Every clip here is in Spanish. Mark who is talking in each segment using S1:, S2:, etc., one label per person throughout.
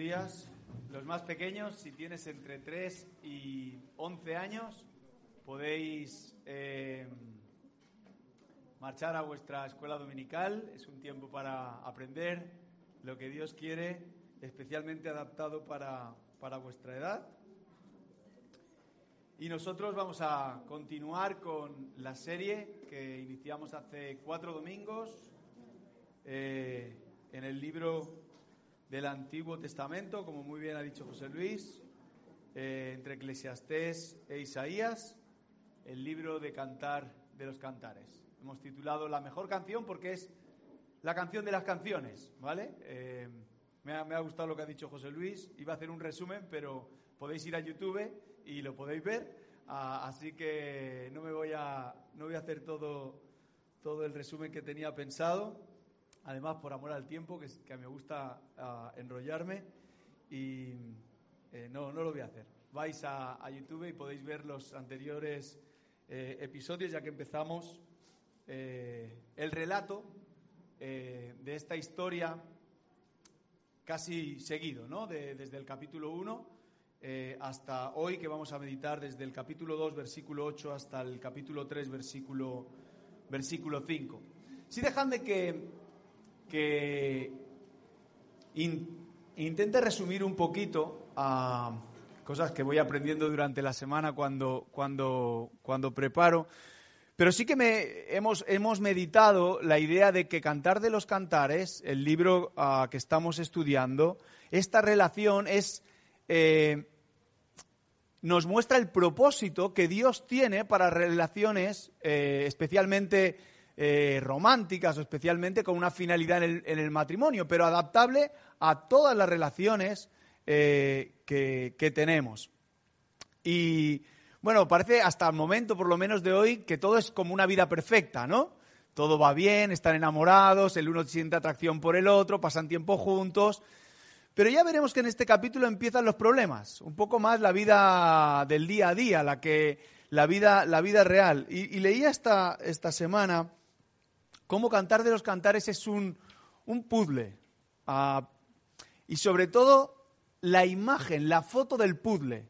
S1: Días. Los más pequeños, si tienes entre 3 y 11 años, podéis eh, marchar a vuestra escuela dominical. Es un tiempo para aprender lo que Dios quiere especialmente adaptado para, para vuestra edad. Y nosotros vamos a continuar con la serie que iniciamos hace cuatro domingos eh, en el libro del Antiguo Testamento, como muy bien ha dicho José Luis, eh, entre Eclesiastés e Isaías, el libro de Cantar de los Cantares. Hemos titulado La mejor canción porque es la canción de las canciones, ¿vale? Eh, me ha, gustado lo que ha dicho José Luis. Iba a hacer un resumen, pero podéis ir a YouTube y lo podéis ver. Ah, así que no me voy a, no voy a hacer todo, todo el resumen que tenía pensado. Además, por amor al tiempo, que, que me gusta ah, enrollarme. Y eh, no, no lo voy a hacer. Vais a, YouTube y podéis ver los anteriores eh, episodios, ya que empezamos eh, el relato de esta historia casi seguido, ¿no? desde el capítulo 1 eh, hasta hoy, que vamos a meditar desde el capítulo 2, versículo 8, hasta el capítulo 3, versículo, versículo 5. Si dejan de que, que intente resumir un poquito a cosas que voy aprendiendo durante la semana cuando, cuando, cuando preparo. Pero sí que hemos, hemos meditado la idea de que Cantar de los Cantares, el libro ah, que estamos estudiando, esta relación es, eh, nos muestra el propósito que Dios tiene para relaciones eh, especialmente eh, románticas o especialmente con una finalidad en el, matrimonio, pero adaptable a todas las relaciones que, que tenemos. Y bueno, parece hasta el momento, por lo menos de hoy, que todo es como una vida perfecta, ¿no? Todo va bien, están enamorados, el uno siente atracción por el otro, pasan tiempo juntos. Pero ya veremos que en este capítulo empiezan los problemas, un poco más la vida del día a día, la que la vida, la vida real. Y, leía esta, esta semana cómo Cantar de los Cantares es un, un puzzle. Ah, y sobre todo la imagen, la foto del puzzle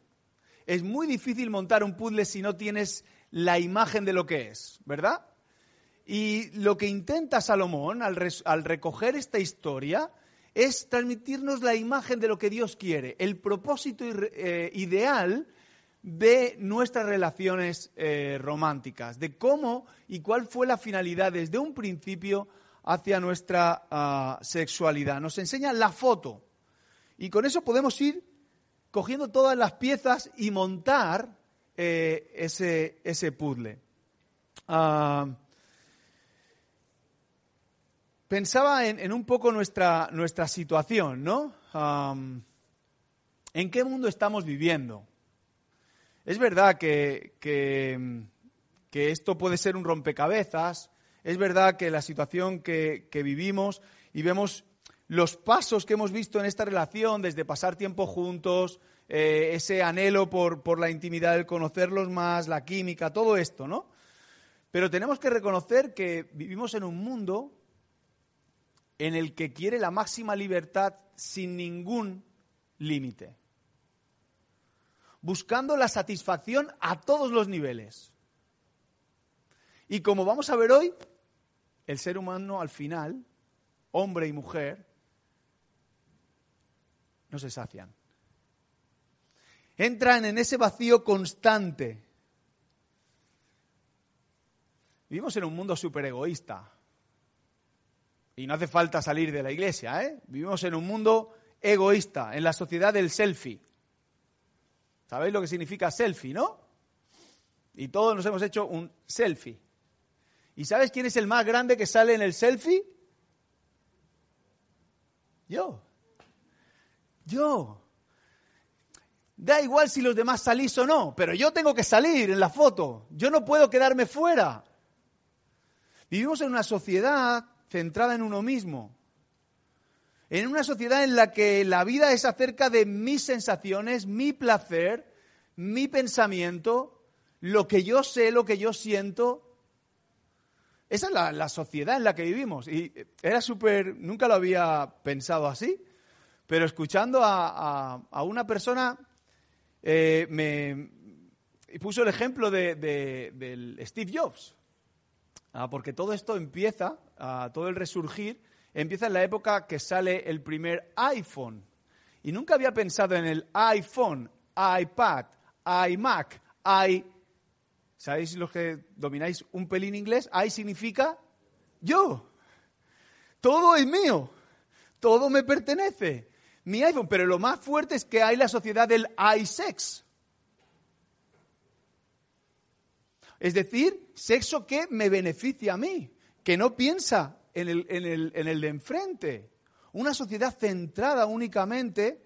S1: es muy difícil montar un puzzle si no tienes la imagen de lo que es, ¿verdad? Y lo que intenta Salomón al, recoger esta historia es transmitirnos la imagen de lo que Dios quiere, el propósito eh, ideal de nuestras relaciones eh, románticas, de cómo y cuál fue la finalidad desde un principio hacia nuestra ah, sexualidad. Nos enseña la foto. Y con eso podemos ir cogiendo todas las piezas y montar eh, ese, ese, puzzle. Ah, pensaba en, un poco nuestra, nuestra situación, ¿no? ¿En qué mundo estamos viviendo? Es verdad que, que, esto puede ser un rompecabezas, es verdad que la situación que, vivimos y vemos los pasos que hemos visto en esta relación, desde pasar tiempo juntos, eh, ese anhelo por, por la intimidad, el conocerlos más, la química, todo esto, ¿no? Pero tenemos que reconocer que vivimos en un mundo en el que quiere la máxima libertad sin ningún límite, buscando la satisfacción a todos los niveles. Y como vamos a ver hoy, el ser humano al final, hombre y mujer, no se sacian. Entran en ese vacío constante. Vivimos en un mundo súper egoísta. Y no hace falta salir de la iglesia, ¿eh? Vivimos en un mundo egoísta, en la sociedad del selfie. ¿Sabéis lo que significa selfie, no? Y todos nos hemos hecho un selfie. ¿Y sabes quién es el más grande que sale en el selfie? Yo. Yo. Da igual si los demás salís o no, pero yo tengo que salir en la foto. Yo no puedo quedarme fuera. Vivimos en una sociedad centrada en uno mismo. En una sociedad en la que la vida es acerca de mis sensaciones, mi placer, mi pensamiento, lo que yo sé, lo que yo siento. Esa es la, sociedad en la que vivimos. Y era súper, nunca lo había pensado así, pero escuchando a, una persona, eh, me puso el ejemplo de, del Steve Jobs. Ah, porque todo esto empieza, ah, todo el resurgir, empieza en la época que sale el primer iPhone. Y nunca había pensado en el iPhone, iPad, iMac, i... ¿Sabéis los que domináis un pelín inglés? I significa yo. Todo es mío. Todo me pertenece. Mi iPhone. Pero lo más fuerte es que hay la sociedad del iSex. Es decir, sexo que me beneficia a mí, que no piensa en el, de enfrente. Una sociedad centrada únicamente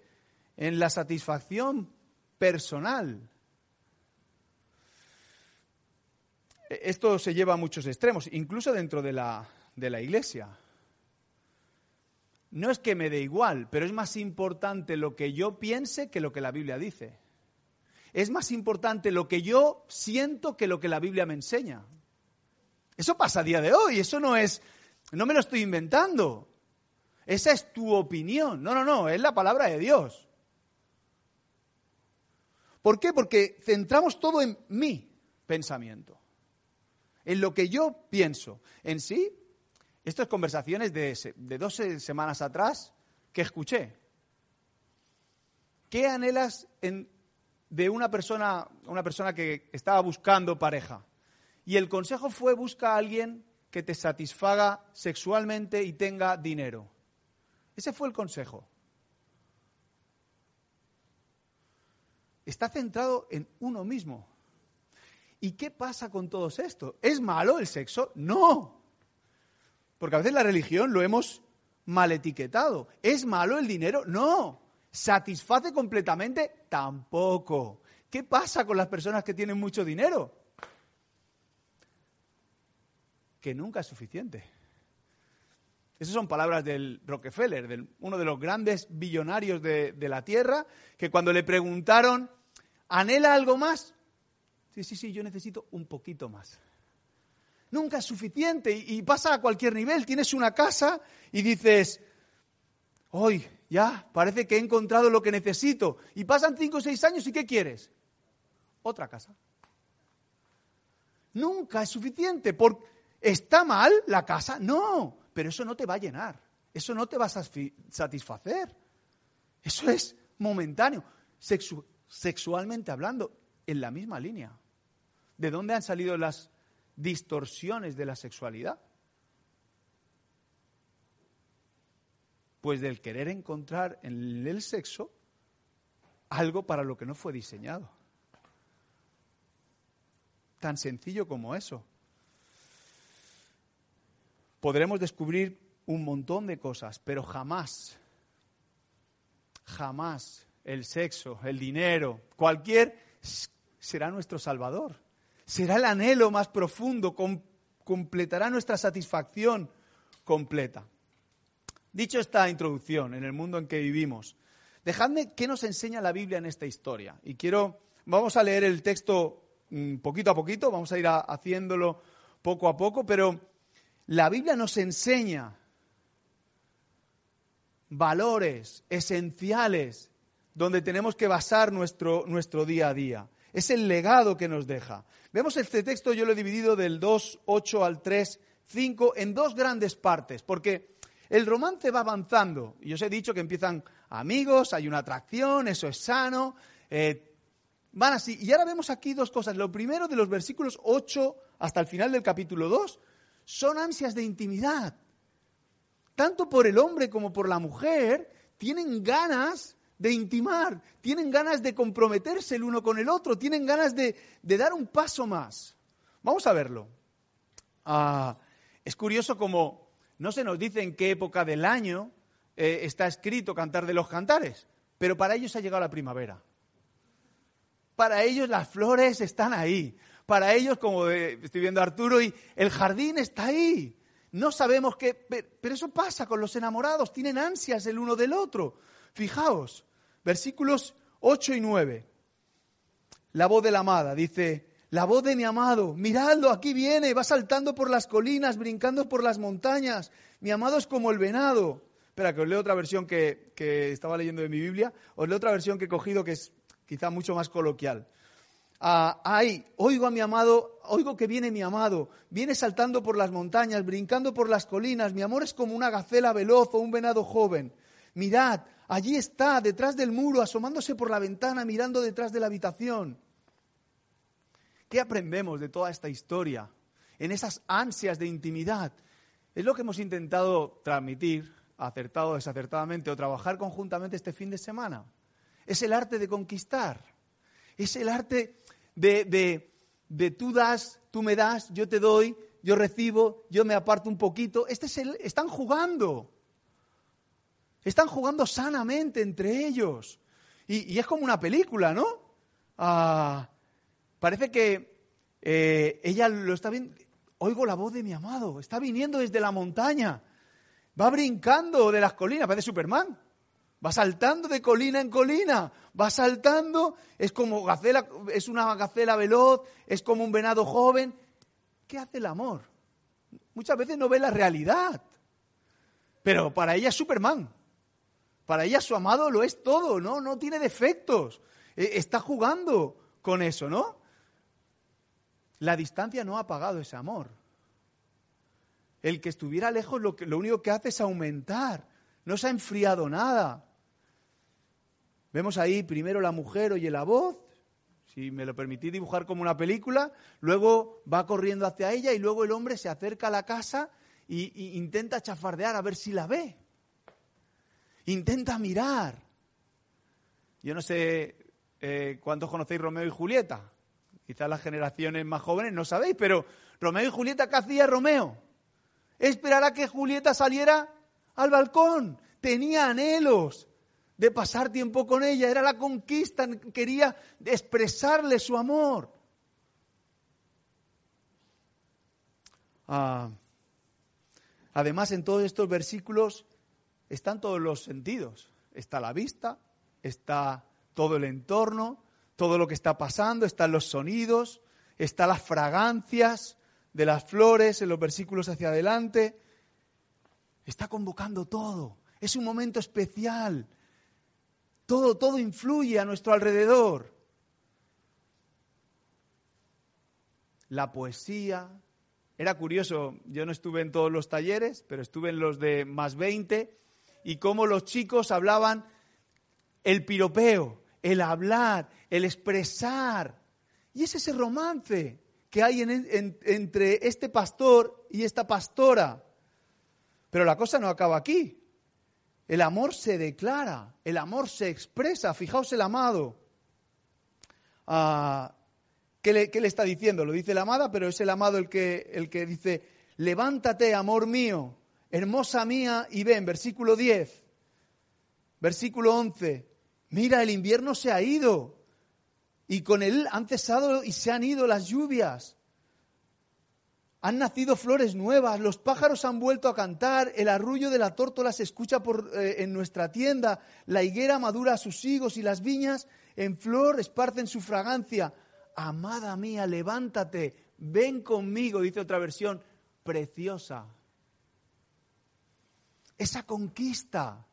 S1: en la satisfacción personal. E, esto se lleva a muchos extremos, incluso dentro de la, de la iglesia. No es que me dé igual, pero es más importante lo que yo piense que lo que la Biblia dice es más importante lo que yo siento que lo que la Biblia me enseña. Eso pasa a día de hoy, eso no es, no me lo estoy inventando. Esa es tu opinión. No, no, no, es la palabra de Dios. ¿Por qué? Porque centramos todo en mi pensamiento, en lo que yo pienso. En sí, estas conversaciones de, de dos semanas atrás que escuché. ¿Qué anhelas de una persona, una persona que estaba buscando pareja. Y el consejo fue busca a alguien que te satisfaga sexualmente y tenga dinero. Ese fue el consejo. Está centrado en uno mismo. ¿Y qué pasa con todo esto? ¿Es malo el sexo? No. Porque a veces la religión lo hemos mal etiquetado. ¿Es malo el dinero? No. ¿Satisface completamente? Tampoco. ¿Qué pasa con las personas que tienen mucho dinero? Que nunca es suficiente. Esas son palabras del Rockefeller, uno de los grandes billonarios de, de la Tierra, que cuando le preguntaron, ¿anhela algo más? Sí, sí, sí, yo necesito un poquito más. Nunca es suficiente y, pasa a cualquier nivel. Tienes una casa y dices, hoy ya, parece que he encontrado lo que necesito. Y pasan cinco o seis años y ¿qué quieres? Otra casa. Nunca es suficiente. ¿Está mal la casa? No, pero eso no te va a llenar. Eso no te va a satisfacer. Eso es momentáneo. sexualmente hablando, en la misma línea. ¿De dónde han salido las distorsiones de la sexualidad? Pues del querer encontrar en el sexo algo para lo que no fue diseñado. Tan sencillo como eso. Podremos descubrir un montón de cosas, pero jamás, jamás el sexo, el dinero, cualquier será nuestro Salvador. Será el anhelo más profundo, completará nuestra satisfacción completa. Dicho esta introducción en el mundo en que vivimos, dejadme qué nos enseña la Biblia en esta historia. Y quiero, vamos a leer el texto mm, poquito a poquito, vamos a ir haciéndolo poco a poco, pero la Biblia nos enseña valores esenciales donde tenemos que basar nuestro, nuestro día a día. Es el legado que nos deja. Vemos este texto, yo lo he dividido del 2, 8 al 3, 5, en dos grandes partes, porque el romance va avanzando. Y os he dicho que empiezan amigos, hay una atracción, eso es sano. Eh, van así. Y ahora vemos aquí dos cosas. Lo primero de los versículos 8 hasta el final del capítulo 2 son ansias de intimidad. Tanto por el hombre como por la mujer tienen ganas de intimar, tienen ganas de comprometerse el uno con el otro, tienen ganas de, dar un paso más. Vamos a verlo. Ah, es curioso como no se nos dice en qué época del año eh, está escrito Cantar de los Cantares, pero para ellos ha llegado la primavera. Para ellos las flores están ahí. Para ellos, como estoy viendo a Arturo, y el jardín está ahí. No sabemos qué, pero eso pasa con los enamorados, tienen ansias el uno del otro. Fijaos, versículos 8 y 9. La voz de la amada dice, la voz de mi amado, miradlo, aquí viene, va saltando por las colinas, brincando por las montañas. Mi amado es como el venado. Espera, que os leo otra versión que, que estaba leyendo de mi Biblia. Os leo otra versión que he cogido que es quizá mucho más coloquial. Ah, ay, oigo a mi amado, oigo que viene mi amado, viene saltando por las montañas, brincando por las colinas, mi amor es como una gacela veloz o un venado joven. Mirad, allí está, detrás del muro, asomándose por la ventana, mirando detrás de la habitación. ¿Qué aprendemos de toda esta historia? En esas ansias de intimidad. Es lo que hemos intentado transmitir, acertado o desacertadamente, o trabajar conjuntamente este fin de semana. Es el arte de conquistar. Es el arte de, de, tú das, tú me das, yo te doy, yo recibo, yo me aparto un poquito. Este es el, están jugando. Están jugando sanamente entre ellos. Y, es como una película, ¿no? Ah, parece que eh, ella lo está viendo. Oigo la voz de mi amado. Está viniendo desde la montaña. Va brincando de las colinas. Parece Superman. Va saltando de colina en colina, va saltando, es como es una gacela veloz, es como un venado joven. ¿Qué hace el amor? Muchas veces no ve la realidad. Pero para ella es Superman. Para ella su amado lo es todo, ¿no? No tiene defectos. E, está jugando con eso, ¿no? La distancia no ha apagado ese amor. El que estuviera lejos lo único que hace es aumentar. No se ha enfriado nada. Vemos ahí primero la mujer oye la voz, si me lo permitís dibujar como una película, luego va corriendo hacia ella y luego el hombre se acerca a la casa e intenta chafardear a ver si la ve. Intenta mirar. Yo no sé eh, cuántos conocéis Romeo y Julieta. Quizás las generaciones más jóvenes no sabéis, pero Romeo y Julieta, ¿qué hacía Romeo? Esperar a que Julieta saliera al balcón. Tenía anhelos, de pasar tiempo con ella, era la conquista, quería expresarle su amor. Ah, además, en todos estos versículos están todos los sentidos. Está la vista, está todo el entorno, todo lo que está pasando, están los sonidos, están las fragancias de las flores en los versículos hacia adelante. Está convocando todo. Es un momento especial todo, todo influye a nuestro alrededor. La poesía. Era curioso, yo no estuve en todos los talleres, pero estuve en los de más 20 y cómo los chicos hablaban el piropeo, el hablar, el expresar. Y es ese romance que hay entre este pastor y esta pastora. Pero la cosa no acaba aquí. El amor se declara, el amor se expresa. Fijaos el amado. Ah, ¿qué, le, está diciendo? Lo dice la amada, pero es el amado el que, el que dice, levántate, amor mío, hermosa mía, y ven, versículo 10, versículo 11, mira, el invierno se ha ido, y con él han cesado y se han ido las lluvias. Han nacido flores nuevas, los pájaros han vuelto a cantar, el arrullo de la tórtola se escucha por, eh, en nuestra tienda, la higuera madura a sus higos y las viñas en flor esparcen su fragancia. Amada mía, levántate, ven conmigo, dice otra versión, preciosa. Esa conquista,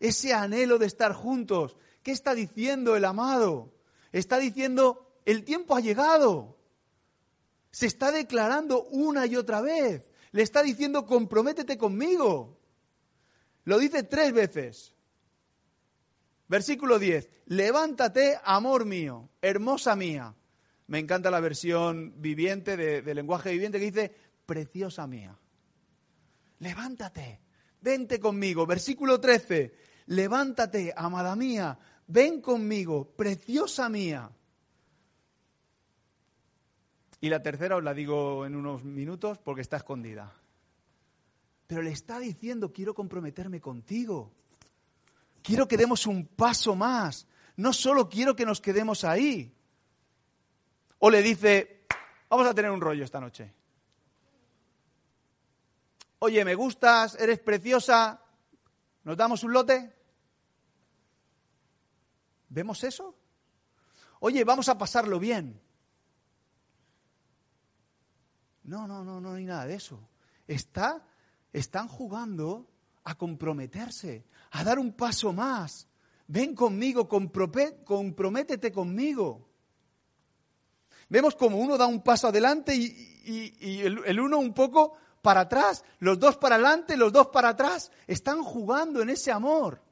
S1: ese anhelo de estar juntos, ¿qué está diciendo el amado? Está diciendo, el tiempo ha llegado. Se está declarando una y otra vez. Le está diciendo, comprométete conmigo. Lo dice tres veces. Versículo 10. Levántate, amor mío, hermosa mía. Me encanta la versión viviente de, lenguaje viviente que dice, preciosa mía. Levántate, vente conmigo. Versículo 13. Levántate, amada mía, ven conmigo, preciosa mía. Y la tercera os la digo en unos minutos porque está escondida. pero le está diciendo, quiero comprometerme contigo. Quiero que demos un paso más. No solo quiero que nos quedemos ahí. O le dice, vamos a tener un rollo esta noche. Oye, me gustas, eres preciosa, ¿nos damos un lote? ¿Vemos eso? Oye, vamos a pasarlo bien. No, no, no, no hay nada de eso. Está, están jugando a comprometerse, a dar un paso más. Ven conmigo, comprométete conmigo. Vemos como uno da un paso adelante y, el, uno un poco para atrás, los dos para adelante, los dos para atrás. Están jugando en ese amor,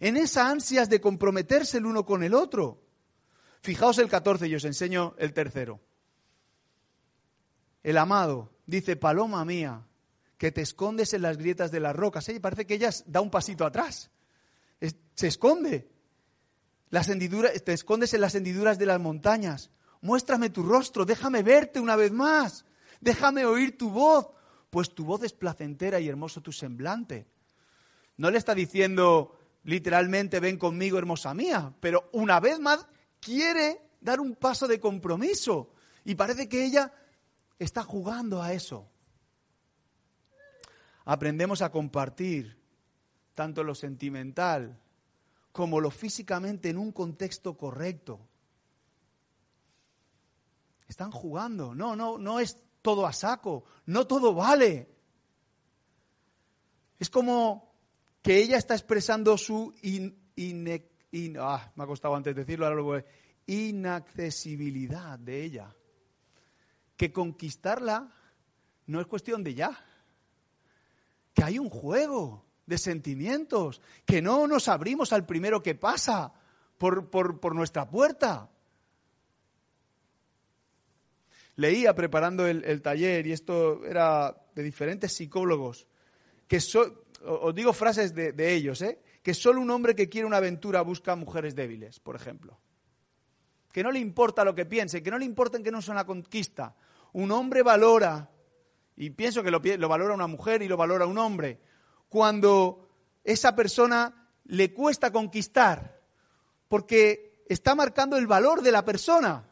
S1: en esas ansias de comprometerse el uno con el otro. Fijaos el 14 y os enseño el tercero. El amado dice, paloma mía, que te escondes en las grietas de las rocas. Y parece que ella da un pasito atrás. se esconde. Las hendiduras, te escondes en las hendiduras de las montañas. Muéstrame tu rostro, déjame verte una vez más. Déjame oír tu voz, pues tu voz es placentera y hermoso tu semblante. No le está diciendo literalmente, ven conmigo, hermosa mía, pero una vez más quiere dar un paso de compromiso. Y parece que ella está jugando a eso aprendemos a compartir tanto lo sentimental como lo físicamente en un contexto correcto. Están jugando. No, no, no es todo a saco. No todo vale. Es como que ella está expresando su inaccesibilidad de ella. Que conquistarla no es cuestión de ya que hay un juego de sentimientos, que no nos abrimos al primero que pasa por, nuestra puerta. Leía preparando el, taller, y esto era de diferentes psicólogos, que os digo frases de, de ellos, ¿eh? que solo un hombre que quiere una aventura busca mujeres débiles, por ejemplo. Que no le importa lo que piense, que no le importa que no sea una conquista. Un hombre valora y pienso que lo, valora una mujer y lo valora un hombre, cuando esa persona le cuesta conquistar, porque está marcando el valor de la persona.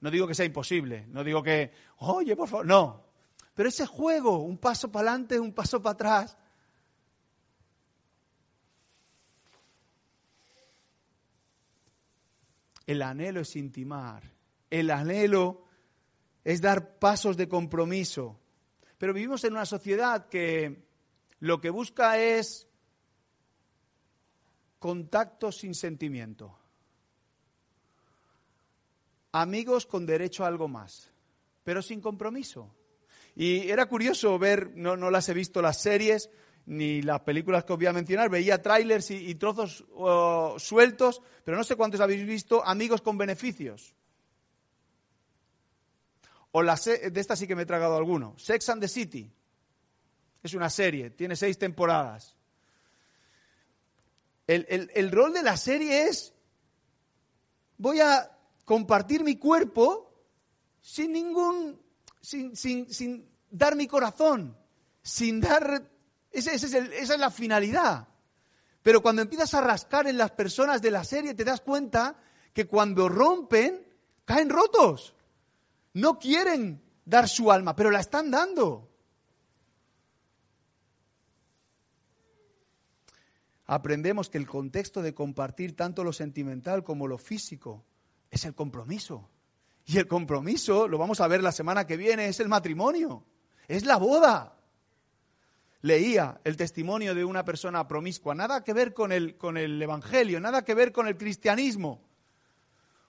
S1: No digo que sea imposible, no digo que, oye, por favor, no. Pero ese juego, un paso para adelante, un paso para atrás. El anhelo es intimar. El anhelo es dar pasos de compromiso. Pero vivimos en una sociedad que lo que busca es contacto sin sentimiento. Amigos con derecho a algo más, pero sin compromiso. Y era curioso ver, no, las he visto las series ni las películas que os voy a mencionar, veía trailers y, trozos oh, sueltos, pero no sé cuántos habéis visto amigos con beneficios. O la de esta sí que me he tragado alguno. Sex and the City. Es una serie, tiene seis temporadas. El, rol de la serie es, voy a compartir mi cuerpo sin ningún, sin, sin, dar mi corazón, sin dar, esa es la finalidad. Pero cuando empiezas a rascar en las personas de la serie, te das cuenta que cuando rompen, caen rotos no quieren dar su alma, pero la están dando. Aprendemos que el contexto de compartir tanto lo sentimental como lo físico es el compromiso. Y el compromiso, lo vamos a ver la semana que viene, es el matrimonio, es la boda. Leía el testimonio de una persona promiscua, nada que ver con el, con el Evangelio, nada que ver con el cristianismo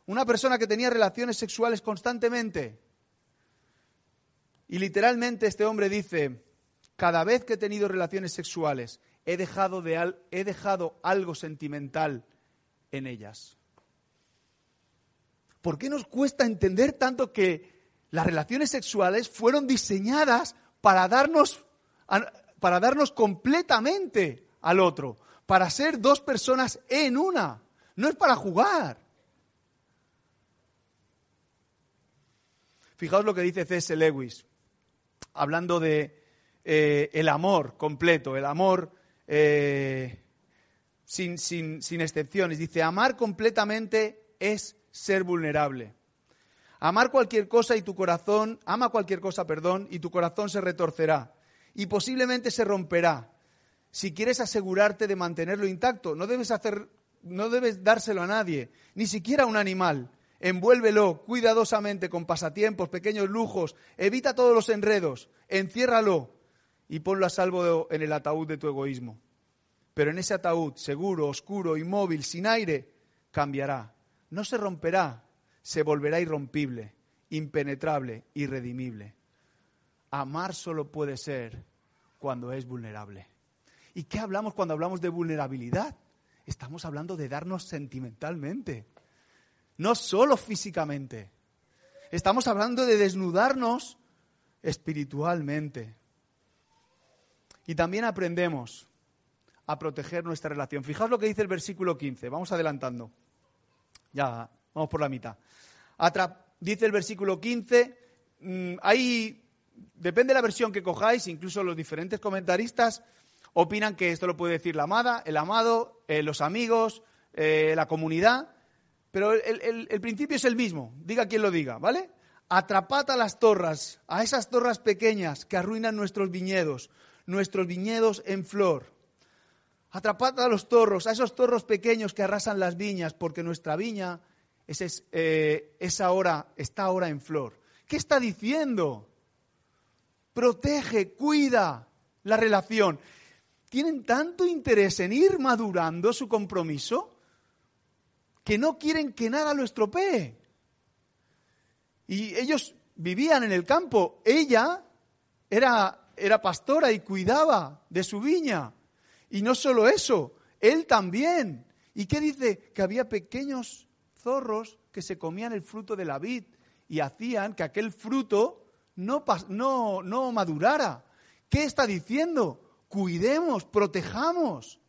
S1: una persona que tenía relaciones sexuales constantemente. Y literalmente este hombre dice, cada vez que he tenido relaciones sexuales, he dejado, de he dejado algo sentimental en ellas. ¿Por qué nos cuesta entender tanto que las relaciones sexuales fueron diseñadas para darnos, para darnos completamente al otro, para ser dos personas en una? No es para jugar. Fijaos lo que dice C.S. Lewis, hablando de eh, el amor completo, el amor eh, sin, sin, sin excepciones. Dice, amar completamente es ser vulnerable. Amar cualquier cosa y tu corazón, ama cualquier cosa, perdón, y tu corazón se retorcerá y posiblemente se romperá. Si quieres asegurarte de mantenerlo intacto, no debes hacer no debes dárselo a nadie, ni siquiera a un animal. Envuélvelo cuidadosamente con pasatiempos, pequeños lujos, evita todos los enredos, enciérralo y ponlo a salvo en el ataúd de tu egoísmo. Pero en ese ataúd, seguro, oscuro, inmóvil, sin aire, cambiará. No se romperá, se volverá irrompible, impenetrable, irredimible. Amar solo puede ser cuando es vulnerable. ¿Y qué hablamos cuando hablamos de vulnerabilidad? Estamos hablando de darnos sentimentalmente, no solo físicamente. Estamos hablando de desnudarnos espiritualmente. Y también aprendemos a proteger nuestra relación. Fijaos lo que dice el versículo 15. Vamos adelantando. Ya, vamos por la mitad. dice el versículo 15, mm, ahí, depende de la versión que cojáis, incluso los diferentes comentaristas opinan que esto lo puede decir la amada, el amado, eh, los amigos, eh, la comunidad, pero el, el, principio es el mismo, diga quien lo diga, ¿vale? Atrapad a las torras, a esas torras pequeñas que arruinan nuestros viñedos, nuestros viñedos en flor. Atrapad a los torros, a esos torros pequeños que arrasan las viñas, porque nuestra viña es, eh, ahora, está ahora en flor. ¿Qué está diciendo? Protege, cuida la relación tienen tanto interés en ir madurando su compromiso que no quieren que nada lo estropee. Y ellos vivían en el campo. Ella era, era pastora y cuidaba de su viña. Y no solo eso, él también. ¿Y qué dice? Que había pequeños zorros que se comían el fruto de la vid y hacían que aquel fruto no, no, no madurara. ¿Qué está diciendo? cuidemos, protejamos.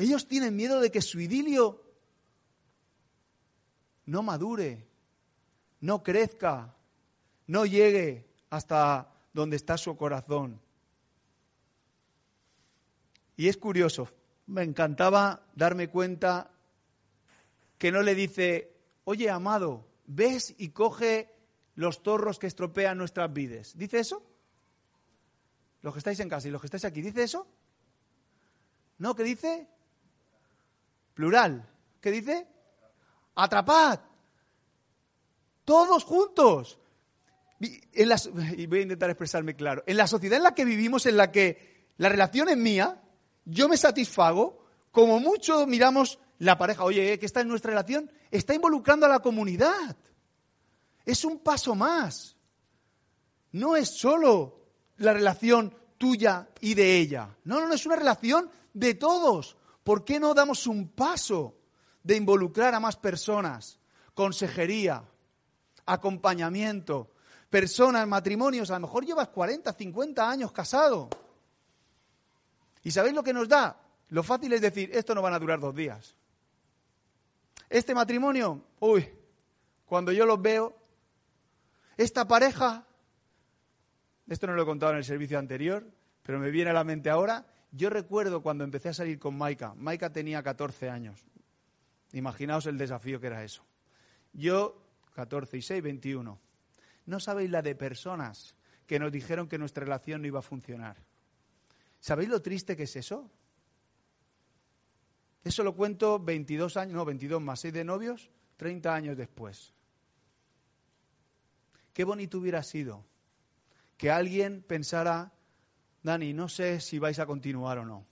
S1: Ellos tienen miedo de que su idilio no madure, no crezca, no llegue hasta donde está su corazón. Y es curioso, me encantaba darme cuenta que no le dice, oye amado, ves y coge los torros que estropean nuestras vides. ¿Dice eso? Los que estáis en casa y los que estáis aquí, ¿dice eso? No, ¿qué dice? Plural. ¿Qué dice? Atrapad. Todos juntos. Y, voy a intentar expresarme claro. En la sociedad en la que vivimos, en la que la relación es mía, yo me satisfago, como mucho miramos la pareja, oye, que está en nuestra relación, está involucrando a la comunidad. Es un paso más. No es solo la relación tuya y de ella. No, no, no, es una relación de todos. ¿Por qué no damos un paso de involucrar a más personas? Consejería, acompañamiento, personas, matrimonios. A lo mejor llevas 40, 50 años casado. ¿Y sabéis lo que nos da? Lo fácil es decir, esto no van a durar dos días. Este matrimonio, uy, cuando yo los veo, esta pareja, esto no lo he contado en el servicio anterior, pero me viene a la mente ahora. Yo recuerdo cuando empecé a salir con Maika. Maika tenía 14 años. Imaginaos el desafío que era eso. Yo, 14 y 6, 21. No sabéis la de personas que nos dijeron que nuestra relación no iba a funcionar. ¿Sabéis lo triste que es eso? Eso lo cuento 22 años, no, 22 más 6 de novios, 30 años después. Qué bonito hubiera sido que alguien pensara, Dani, no sé si vais a continuar o no,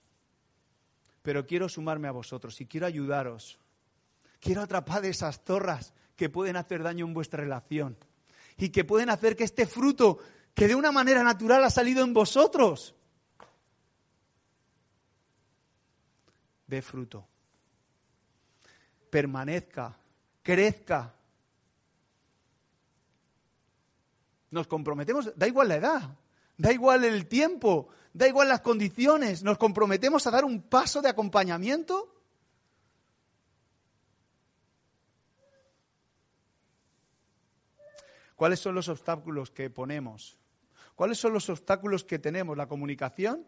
S1: pero quiero sumarme a vosotros y quiero ayudaros. Quiero atrapar esas zorras que pueden hacer daño en vuestra relación y que pueden hacer que este fruto que de una manera natural ha salido en vosotros, dé fruto, permanezca, crezca. Nos comprometemos, da igual la edad, da igual el tiempo, da igual las condiciones, nos comprometemos a dar un paso de acompañamiento. ¿Cuáles son los obstáculos que ponemos ¿Cuáles son los obstáculos que tenemos? ¿La comunicación?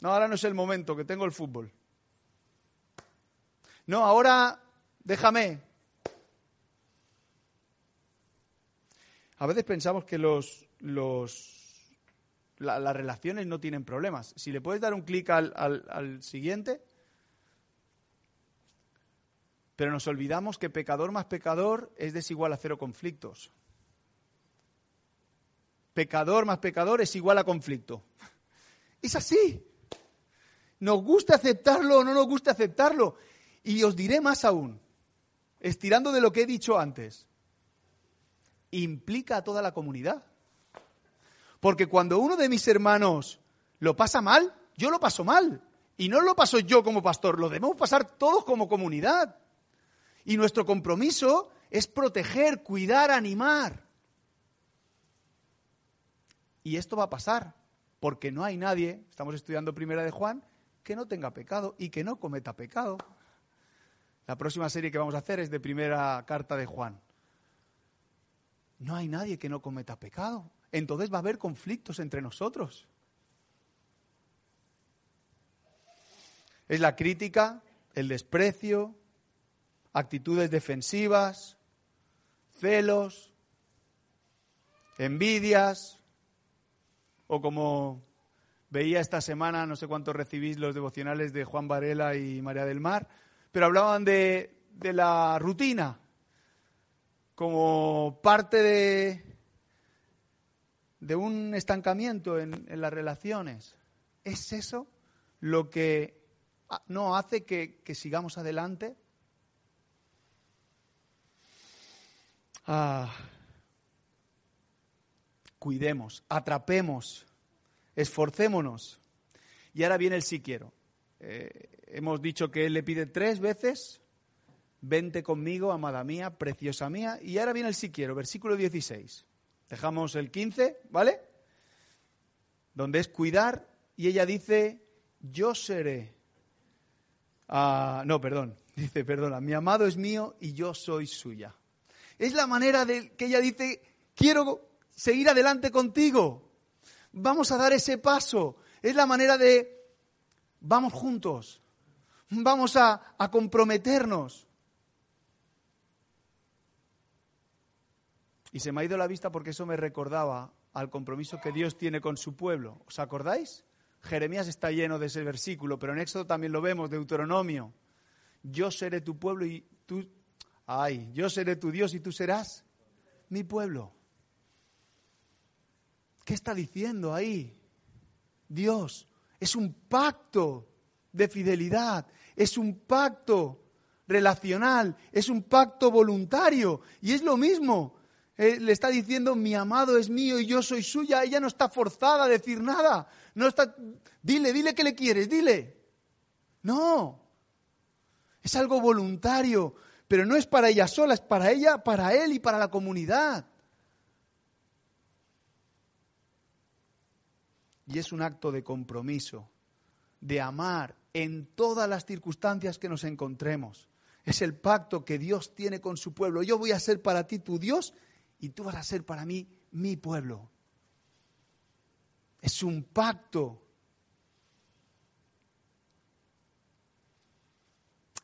S1: No, ahora no es el momento, que tengo el fútbol. No, ahora déjame. A veces pensamos que los, los, las relaciones no tienen problemas. Si le puedes dar un clic al, al siguiente, pero nos olvidamos que pecador más pecador es desigual a cero conflictos. Pecador más pecador es igual a conflicto. Es así. Nos gusta aceptarlo o no nos gusta aceptarlo. Y os diré más aún, estirando de lo que he dicho antes, implica a toda la comunidad. Porque cuando uno de mis hermanos lo pasa mal, yo lo paso mal. Y no lo paso yo como pastor, lo debemos pasar todos como comunidad. Y nuestro compromiso es proteger, cuidar, animar. Y esto va a pasar, porque no hay nadie, estamos estudiando Primera de Juan, que no tenga pecado y que no cometa pecado. La próxima serie que vamos a hacer es de primera carta de Juan. No hay nadie que no cometa pecado. Entonces va a haber conflictos entre nosotros. Es la crítica, el desprecio, actitudes defensivas, celos, envidias, o como veía esta semana, no sé cuántos recibís los devocionales de Juan Varela y María del Mar, pero hablaban de, la rutina como parte de, de un estancamiento en, las relaciones. ¿Es eso lo que no hace que, sigamos adelante? Ah, cuidemos, atrapemos, esforcémonos. Y ahora viene el si quiero. Eh, hemos dicho que él le pide tres veces, vente conmigo, amada mía, preciosa mía, y ahora viene el si quiero, versículo 16. Dejamos el 15, ¿vale? Donde es cuidar, y ella dice, yo seré. Ah, no, perdón, dice, perdona, mi amado es mío y yo soy suya. Es la manera de que ella dice, quiero seguir adelante contigo. Vamos a dar ese paso. Es la manera de, vamos juntos vamos a, comprometernos. Y se me ha ido la vista porque eso me recordaba al compromiso que Dios tiene con su pueblo. ¿Os acordáis? Jeremías está lleno de ese versículo, pero en Éxodo también lo vemos, Deuteronomio. Yo seré tu pueblo y tú, ay, yo seré tu Dios y tú serás mi pueblo. ¿Qué está diciendo ahí? Dios, es un pacto de fidelidad, es un pacto relacional, es un pacto voluntario. Y es lo mismo. Eh, le está diciendo, mi amado es mío y yo soy suya. Ella no está forzada a decir nada. No está, dile, dile que le quieres, dile. No. Es algo voluntario. Pero no es para ella sola, es para ella, para él y para la comunidad. Y es un acto de compromiso, de amar en todas las circunstancias que nos encontremos. Es el pacto que Dios tiene con su pueblo. Yo voy a ser para ti tu Dios y tú vas a ser para mí mi pueblo. Es un pacto.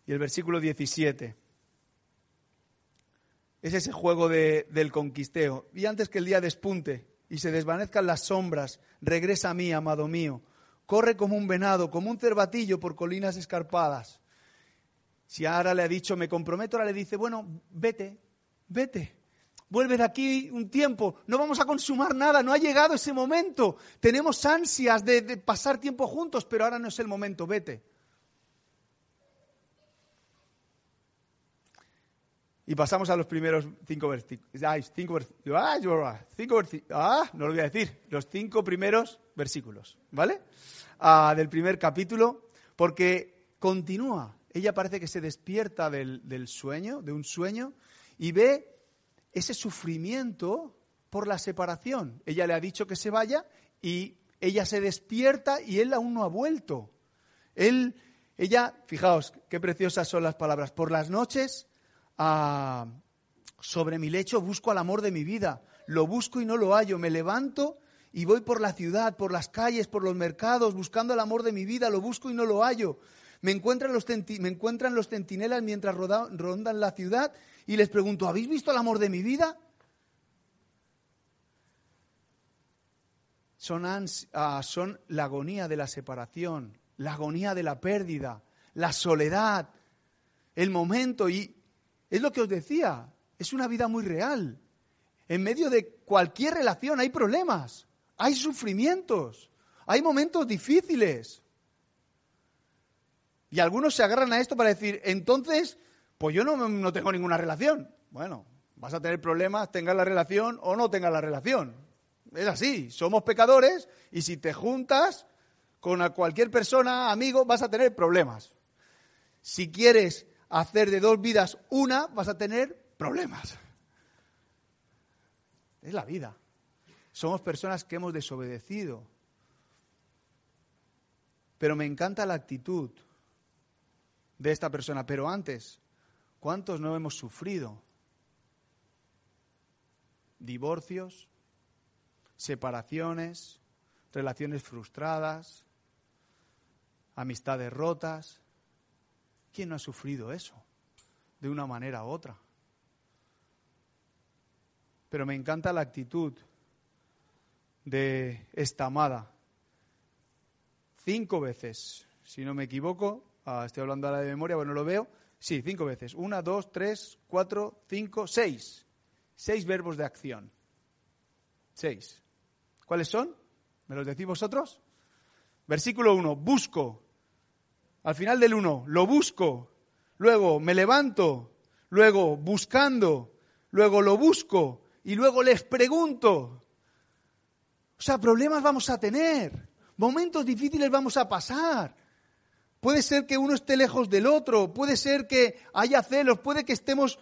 S1: Y el versículo 17 es ese juego del conquisteo. Y antes que el día despunte y se desvanezcan las sombras, regresa a mí, amado mío corre como un venado, como un cervatillo por colinas escarpadas. Si ahora le ha dicho, me comprometo, ahora le dice, bueno, vete, vete. Vuelve de aquí un tiempo, no vamos a consumar nada, no ha llegado ese momento. Tenemos ansias de, pasar tiempo juntos, pero ahora no es el momento, vete. Y pasamos a los primeros cinco versículos. Cinco, cinco, ah, no lo voy a decir. Los cinco primeros versículos, ¿vale? Ah, del primer capítulo, porque continúa. Ella parece que se despierta del, del sueño, de un sueño, y ve ese sufrimiento por la separación. Ella le ha dicho que se vaya y ella se despierta y él aún no ha vuelto. Él, ella, fijaos qué preciosas son las palabras. Por las noches sobre mi lecho busco al amor de mi vida. lo busco y no lo hallo, me levanto y voy por la ciudad, por las calles, por los mercados, buscando el amor de mi vida, lo busco y no lo hallo. Me encuentran los, me encuentran los centinelas mientras rondan la ciudad y les pregunto, ¿habéis visto el amor de mi vida? Son, ah, son la agonía de la separación, la agonía de la pérdida, la soledad, el momento. Y es lo que os decía, es una vida muy real. En medio de cualquier relación hay problemas, hay sufrimientos, hay momentos difíciles. Y algunos se agarran a esto para decir, entonces, pues yo no, no tengo ninguna relación. Bueno, vas a tener problemas, tengas la relación o no tengas la relación. Es así, somos pecadores y si te juntas con cualquier persona, amigo, vas a tener problemas. Si quieres hacer de dos vidas una, vas a tener problemas. Es la vida. Somos personas que hemos desobedecido. Pero me encanta la actitud de esta persona. Pero antes, ¿cuántos no hemos sufrido? Divorcios, separaciones, relaciones frustradas, amistades rotas. ¿Quién no ha sufrido eso? De una manera u otra. Pero me encanta la actitud de esta amada. Cinco veces, si no me equivoco, ah, estoy hablando ahora de memoria, bueno, lo veo. Sí, cinco veces. Una, dos, tres, cuatro, cinco, seis. Seis verbos de acción. Seis. ¿Cuáles son? ¿Me los decís vosotros? Versículo 1, busco. Al final del 1, lo busco. Luego, me levanto. Luego, buscando. Luego, lo busco y luego les pregunto. O sea, problemas vamos a tener, momentos difíciles vamos a pasar. Puede ser que uno esté lejos del otro, puede ser que haya celos, puede que estemos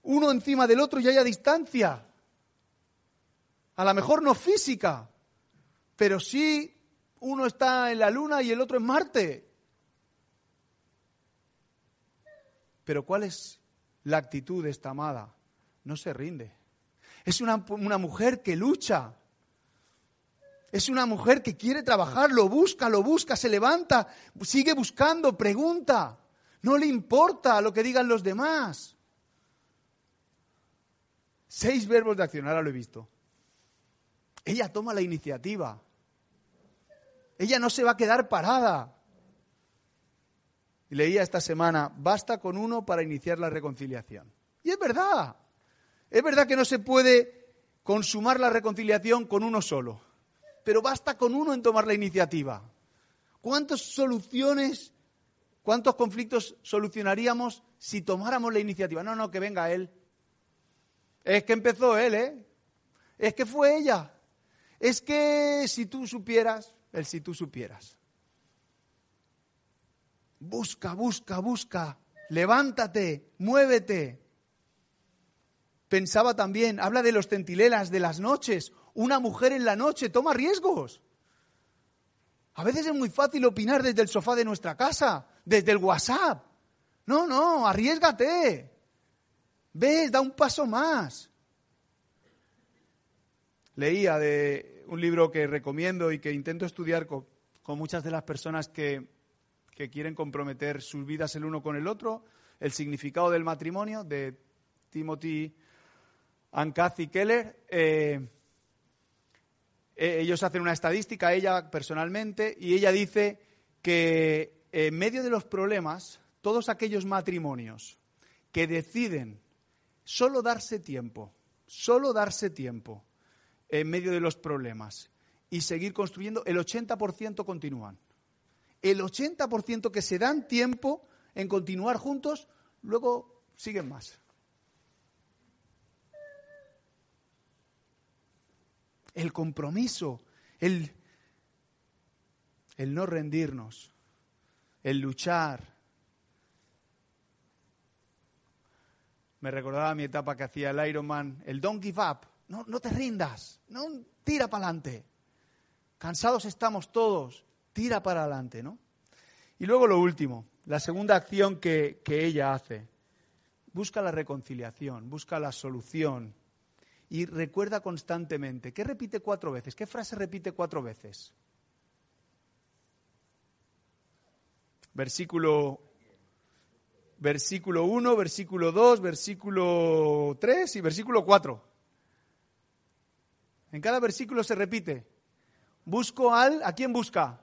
S1: uno encima del otro y haya distancia. A lo mejor no física, pero sí uno está en la luna y el otro en Marte. Pero ¿cuál es la actitud de esta amada? No se rinde. Es una, mujer que lucha. Es una mujer que quiere trabajar, lo busca, lo busca, se levanta, sigue buscando, pregunta. No le importa lo que digan los demás. Seis verbos de acción, ahora lo he visto. Ella toma la iniciativa. Ella no se va a quedar parada. Y leía esta semana, basta con uno para iniciar la reconciliación. Y es verdad. Es verdad que no se puede consumar la reconciliación con uno solo, pero basta con uno en tomar la iniciativa. ¿Cuántas soluciones, cuántos conflictos solucionaríamos si tomáramos la iniciativa? No, no, que venga él. Es que empezó él, ¿eh? Es que fue ella. Es que si tú supieras, el si tú supieras. Busca, busca, busca. Levántate, muévete. Pensaba también, habla de los centilelas de las noches. Una mujer en la noche toma riesgos. A veces es muy fácil opinar desde el sofá de nuestra casa, desde el WhatsApp. No, no, arriesgate. Ves, da un paso más. Leía de un libro que recomiendo y que intento estudiar con, muchas de las personas que, que quieren comprometer sus vidas el uno con el otro, el significado del matrimonio de Timothy Ann-Cathy Keller. Eh, eh, ellos hacen una estadística, ella personalmente, y ella dice que en medio de los problemas, todos aquellos matrimonios que deciden solo darse tiempo, solo darse tiempo en medio de los problemas y seguir construyendo, el 80% continúan. El 80% que se dan tiempo en continuar juntos, luego siguen más. El compromiso, el, el no rendirnos, el luchar. Me recordaba mi etapa que hacía el Ironman, el don't give up, no, no te rindas, no tira para adelante. Cansados estamos todos, tira para adelante, ¿no? Y luego lo último, la segunda acción que, que ella hace, busca la reconciliación, busca la solución. Y recuerda constantemente. ¿Qué repite cuatro veces? ¿Qué frase repite cuatro veces? Versículo, versículo 1, versículo 2, versículo 3 y versículo 4. En cada versículo se repite. Busco al, ¿a quién busca?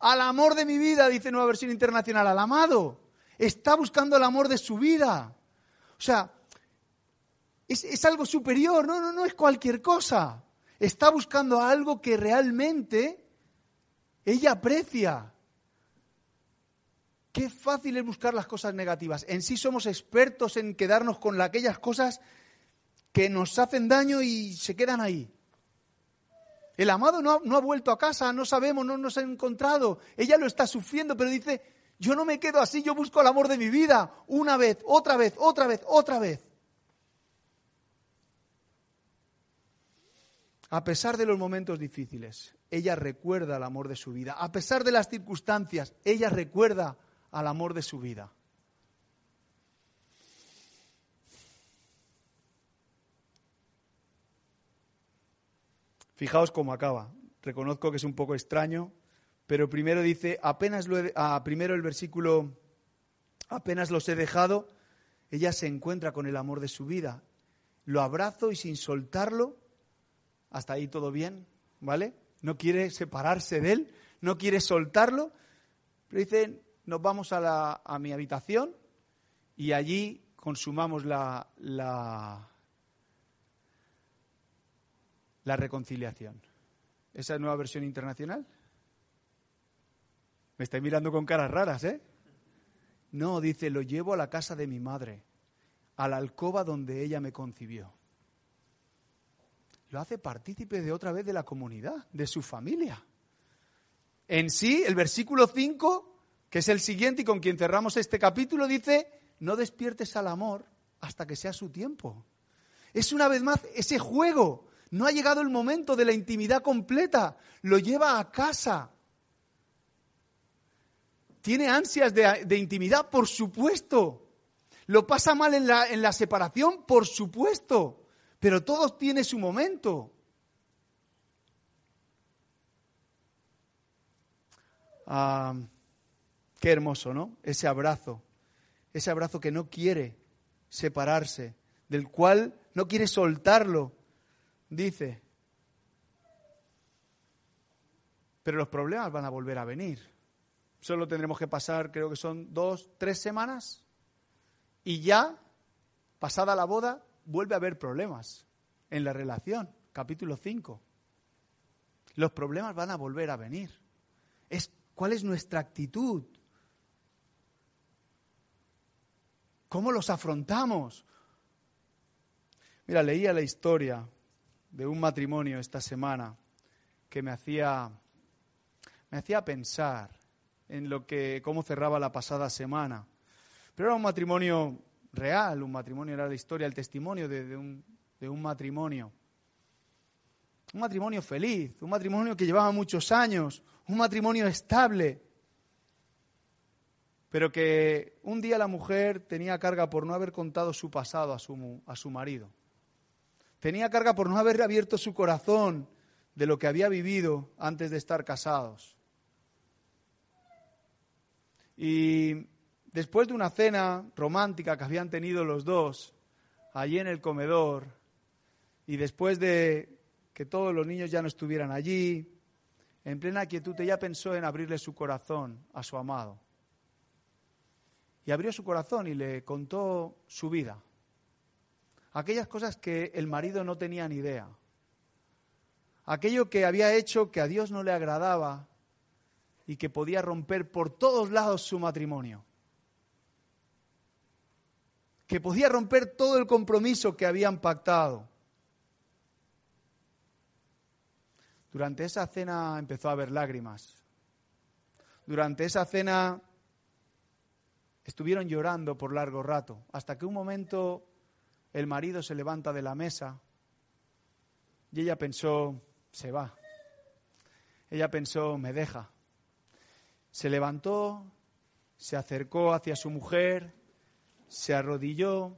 S1: Al amor de mi vida, dice Nueva Versión Internacional, al amado. Está buscando el amor de su vida. O sea, es, algo superior, no, no, no es cualquier cosa. Está buscando algo que realmente ella aprecia. Qué fácil es buscar las cosas negativas. En sí somos expertos en quedarnos con aquellas cosas que nos hacen daño y se quedan ahí. El amado no ha, no ha, vuelto a casa, no sabemos, no nos ha encontrado. Ella lo está sufriendo, pero dice, yo no me quedo así, yo busco el amor de mi vida. Una vez, otra vez, otra vez, otra vez. A pesar de los momentos difíciles, ella recuerda el amor de su vida. A pesar de las circunstancias, ella recuerda al amor de su vida. Fijaos cómo acaba. Reconozco que es un poco extraño, pero primero dice, apenas lo ah, primero el versículo, apenas los he dejado, ella se encuentra con el amor de su vida. Lo abrazo y sin soltarlo, hasta ahí todo bien, ¿vale? No quiere separarse de él, no quiere soltarlo, pero dice, nos vamos a, mi habitación y allí consumamos la, la, reconciliación. ¿Esa es nueva versión internacional? Me estáis mirando con caras raras, ¿eh? No, dice, lo llevo a la casa de mi madre, a la alcoba donde ella me concibió lo hace partícipe de otra vez de la comunidad, de su familia. En sí, el versículo 5, que es el siguiente y con quien cerramos este capítulo, dice, no despiertes al amor hasta que sea su tiempo. Es una vez más ese juego. No ha llegado el momento de la intimidad completa. Lo lleva a casa. ¿Tiene ansias de, intimidad? Por supuesto. ¿Lo pasa mal en la, en la separación? Por supuesto pero todo tiene su momento. Ah, qué hermoso, ¿no? Ese abrazo, ese abrazo que no quiere separarse, del cual no quiere soltarlo, dice. Pero los problemas van a volver a venir. Solo tendremos que pasar, creo que son dos, tres semanas, y ya, pasada la boda, vuelve a haber problemas en la relación. Capítulo 5. Los problemas van a volver a venir. Es, ¿Cuál es nuestra actitud? ¿Cómo los afrontamos? Mira, leía la historia de un matrimonio esta semana que me hacía, me hacía pensar en lo que, cómo cerraba la pasada semana. Pero era un matrimonio real, un matrimonio era la historia, el testimonio de, un, de un matrimonio. Un matrimonio feliz, un matrimonio que llevaba muchos años, un matrimonio estable, pero que un día la mujer tenía carga por no haber contado su pasado a su, a su marido. Tenía carga por no haber abierto su corazón de lo que había vivido antes de estar casados. Y después de una cena romántica que habían tenido los dos allí en el comedor, y después de que todos los niños ya no estuvieran allí, en plena quietud ella pensó en abrirle su corazón a su amado. Y abrió su corazón y le contó su vida. Aquellas cosas que el marido no tenía ni idea. Aquello que había hecho que a Dios no le agradaba y que podía romper por todos lados su matrimonio que podía romper todo el compromiso que habían pactado. Durante esa cena empezó a haber lágrimas. Durante esa cena estuvieron llorando por largo rato, hasta que un momento el marido se levanta de la mesa y ella pensó, se va. Ella pensó, me deja. Se levantó, se acercó hacia su mujer se arrodilló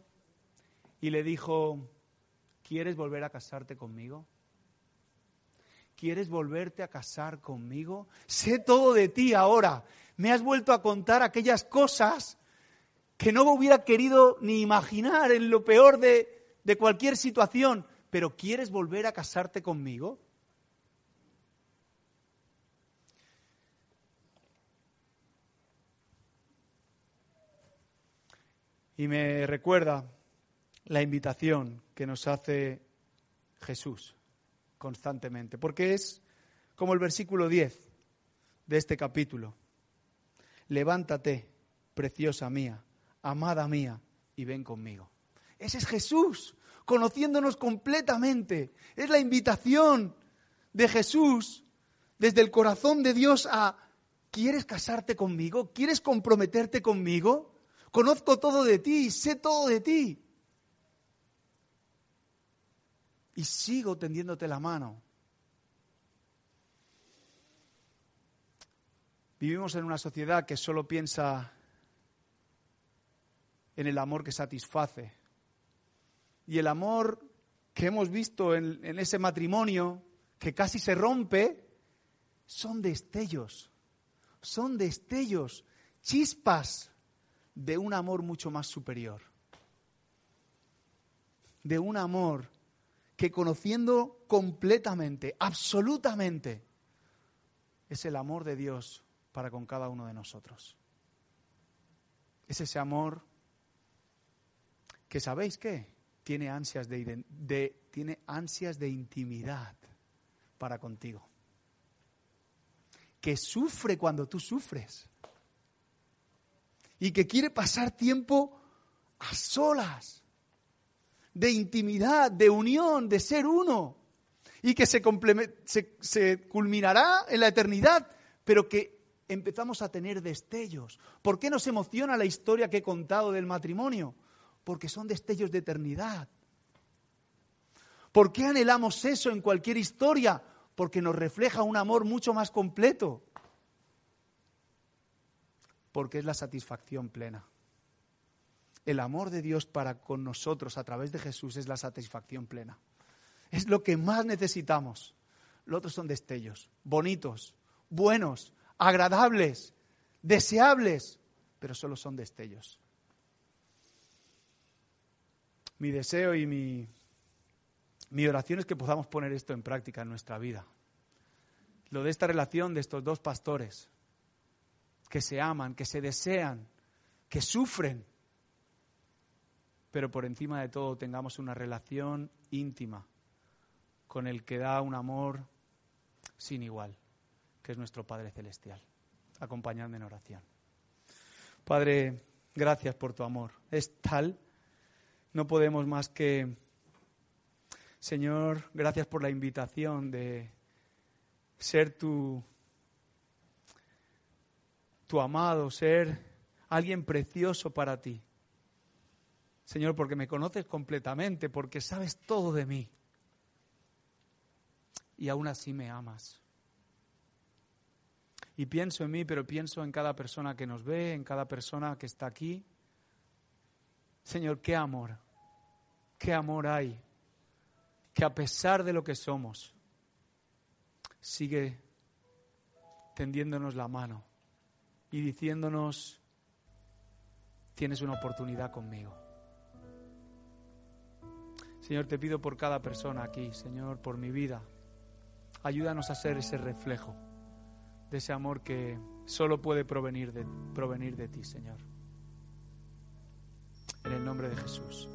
S1: y le dijo, ¿quieres volver a casarte conmigo? ¿Quieres volverte a casar conmigo? Sé todo de ti ahora. Me has vuelto a contar aquellas cosas que no hubiera querido ni imaginar en lo peor de, de cualquier situación. Pero ¿quieres volver a casarte conmigo? Y me recuerda la invitación que nos hace Jesús constantemente, porque es como el versículo 10 de este capítulo. Levántate, preciosa mía, amada mía, y ven conmigo. Ese es Jesús, conociéndonos completamente. Es la invitación de Jesús desde el corazón de Dios a, ¿quieres casarte conmigo? ¿Quieres comprometerte conmigo? Conozco todo de ti, sé todo de ti. Y sigo tendiéndote la mano. Vivimos en una sociedad que solo piensa en el amor que satisface. Y el amor que hemos visto en, ese matrimonio, que casi se rompe, son destellos, son destellos, chispas de un amor mucho más superior. De un amor que conociendo completamente, absolutamente, es el amor de Dios para con cada uno de nosotros. Es ese amor que, ¿sabéis qué? Tiene ansias de, tiene ansias de intimidad para contigo. Que sufre cuando tú sufres y que quiere pasar tiempo a solas, de intimidad, de unión, de ser uno, y que se, se, culminará en la eternidad, pero que empezamos a tener destellos. ¿Por qué nos emociona la historia que he contado del matrimonio? Porque son destellos de eternidad. ¿Por qué anhelamos eso en cualquier historia? Porque nos refleja un amor mucho más completo porque es la satisfacción plena. El amor de Dios para con nosotros a través de Jesús es la satisfacción plena. Es lo que más necesitamos. Los otros son destellos, bonitos, buenos, agradables, deseables, pero solo son destellos. Mi deseo y mi, mi oración es que podamos poner esto en práctica en nuestra vida. Lo de esta relación de estos dos pastores, que se aman, que se desean, que sufren, pero por encima de todo tengamos una relación íntima con el que da un amor sin igual, que es nuestro Padre Celestial. Acompañadme en oración. Padre, gracias por tu amor. Es tal, no podemos más que, Señor, gracias por la invitación de ser tu tu amado, ser alguien precioso para ti. Señor, porque me conoces completamente, porque sabes todo de mí. Y aún así me amas. Y pienso en mí, pero pienso en cada persona que nos ve, en cada persona que está aquí. Señor, qué amor, qué amor hay, que a pesar de lo que somos, sigue tendiéndonos la mano y diciéndonos, tienes una oportunidad conmigo. Señor, te pido por cada persona aquí, Señor, por mi vida. Ayúdanos a ser ese reflejo de ese amor que solo puede provenir de, provenir de ti, Señor. En el nombre de Jesús.